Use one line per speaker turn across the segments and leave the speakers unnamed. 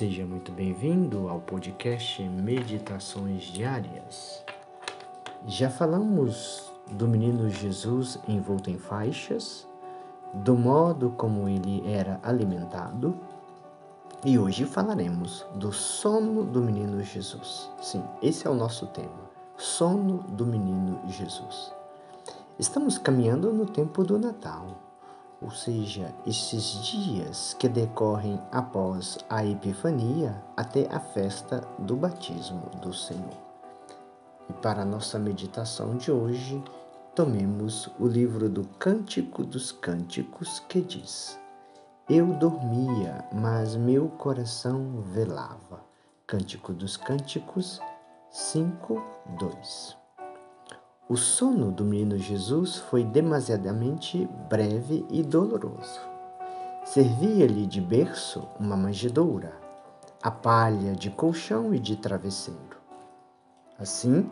Seja muito bem-vindo ao podcast Meditações Diárias. Já falamos do menino Jesus envolto em faixas, do modo como ele era alimentado, e hoje falaremos do sono do menino Jesus. Sim, esse é o nosso tema: sono do menino Jesus. Estamos caminhando no tempo do Natal ou seja, esses dias que decorrem após a Epifania até a festa do batismo do Senhor. E para a nossa meditação de hoje, tomemos o livro do Cântico dos Cânticos que diz: Eu dormia, mas meu coração velava. Cântico dos Cânticos 5, 2. O sono do menino Jesus foi demasiadamente breve e doloroso. Servia-lhe de berço uma manjedoura, a palha de colchão e de travesseiro. Assim,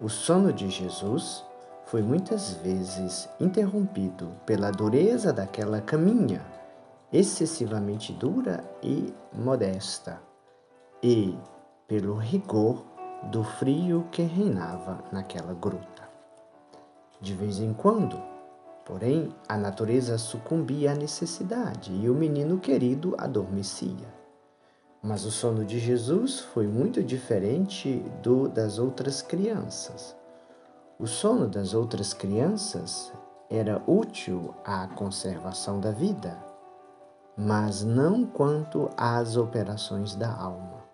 o sono de Jesus foi muitas vezes interrompido pela dureza daquela caminha, excessivamente dura e modesta, e pelo rigor do frio que reinava naquela gruta. De vez em quando, porém, a natureza sucumbia à necessidade e o menino querido adormecia. Mas o sono de Jesus foi muito diferente do das outras crianças. O sono das outras crianças era útil à conservação da vida, mas não quanto às operações da alma,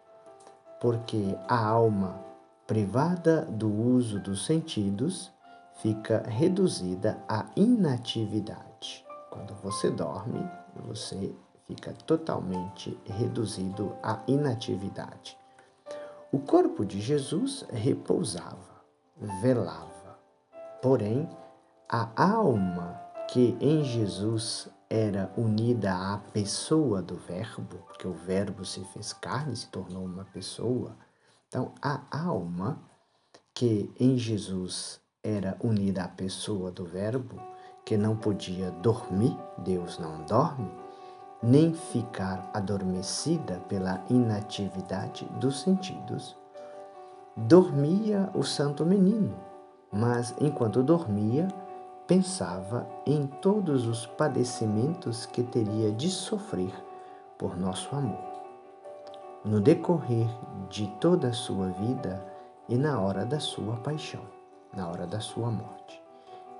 porque a alma, privada do uso dos sentidos, fica reduzida à inatividade. Quando você dorme, você fica totalmente reduzido à inatividade. O corpo de Jesus repousava, velava. Porém, a alma que em Jesus era unida à pessoa do Verbo, porque o Verbo se fez carne se tornou uma pessoa. Então, a alma que em Jesus era unida à pessoa do Verbo, que não podia dormir, Deus não dorme, nem ficar adormecida pela inatividade dos sentidos. Dormia o santo menino, mas enquanto dormia, pensava em todos os padecimentos que teria de sofrer por nosso amor. No decorrer de toda a sua vida e na hora da sua paixão na hora da sua morte.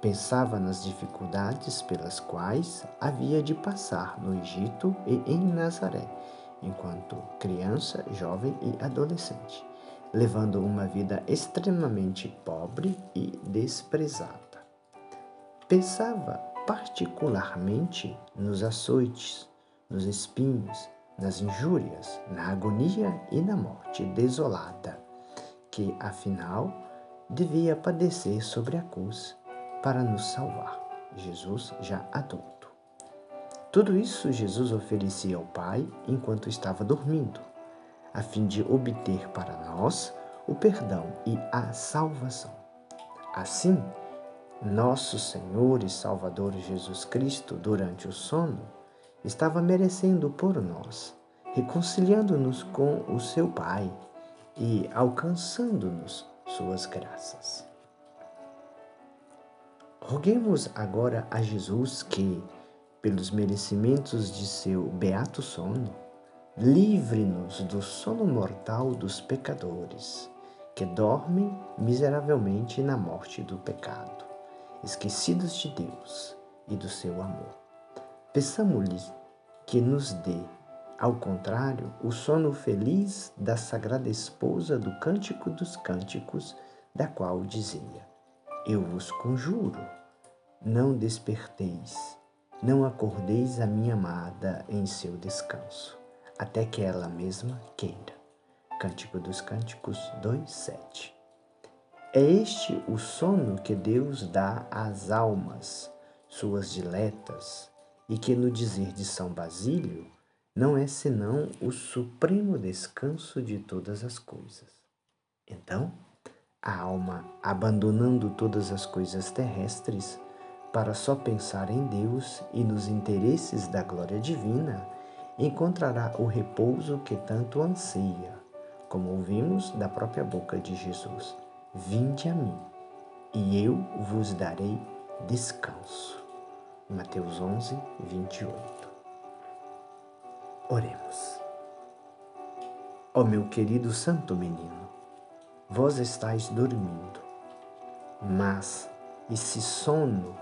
Pensava nas dificuldades pelas quais havia de passar no Egito e em Nazaré, enquanto criança, jovem e adolescente, levando uma vida extremamente pobre e desprezada. Pensava particularmente nos açoites, nos espinhos, nas injúrias, na agonia e na morte desolada, que afinal devia padecer sobre a cruz para nos salvar. Jesus já adulto. Tudo isso Jesus oferecia ao Pai enquanto estava dormindo, a fim de obter para nós o perdão e a salvação. Assim, nosso Senhor e Salvador Jesus Cristo, durante o sono, estava merecendo por nós, reconciliando-nos com o seu Pai e alcançando-nos suas graças. Roguemos agora a Jesus que, pelos merecimentos de seu beato sono, livre-nos do sono mortal dos pecadores, que dormem miseravelmente na morte do pecado, esquecidos de Deus e do seu amor. Peçamos-lhe que nos dê ao contrário, o sono feliz da sagrada esposa do Cântico dos Cânticos, da qual dizia: Eu vos conjuro, não desperteis, não acordeis a minha amada em seu descanso, até que ela mesma queira. Cântico dos Cânticos 2:7. É este o sono que Deus dá às almas, suas diletas, e que no dizer de São Basílio não é senão o supremo descanso de todas as coisas. Então, a alma, abandonando todas as coisas terrestres, para só pensar em Deus e nos interesses da glória divina, encontrará o repouso que tanto anseia, como ouvimos da própria boca de Jesus: Vinde a mim, e eu vos darei descanso. Mateus 11, 28. Oremos. Ó meu querido santo menino, vós estáis dormindo, mas esse sono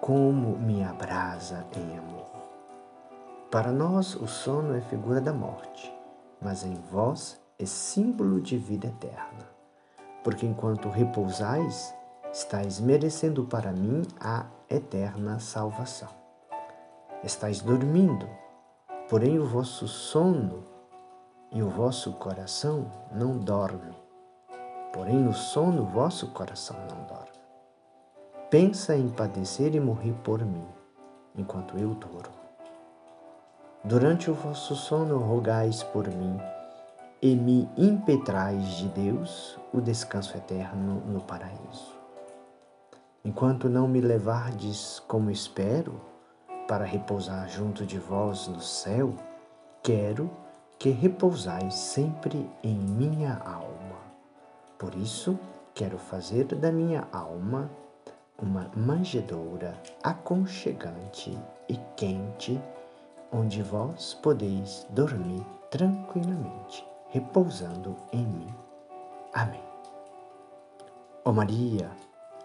como me abrasa em amor. Para nós, o sono é figura da morte, mas em vós é símbolo de vida eterna. Porque enquanto repousais, estáis merecendo para mim a eterna salvação. Estais dormindo, porém o vosso sono e o vosso coração não dorme. Porém no sono o vosso coração não dorme pensa em padecer e morrer por mim, enquanto eu durmo. Durante o vosso sono rogais por mim e me impetrais de Deus o descanso eterno no paraíso. Enquanto não me levardes como espero, para repousar junto de vós no céu, quero que repousais sempre em minha alma. Por isso, quero fazer da minha alma uma manjedoura aconchegante e quente, onde vós podeis dormir tranquilamente, repousando em mim. Amém. Ó Maria,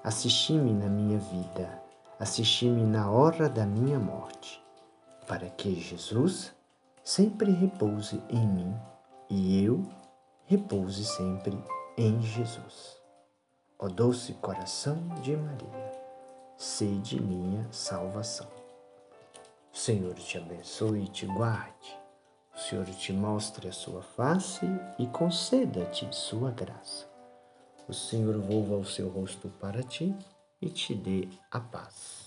assisti-me na minha vida, assisti-me na hora da minha morte, para que Jesus sempre repouse em mim e eu repouse sempre em Jesus. Ó doce coração de Maria, sede minha salvação. O Senhor te abençoe e te guarde. O Senhor te mostre a sua face e conceda-te sua graça. O Senhor volva o seu rosto para ti e te dê a paz.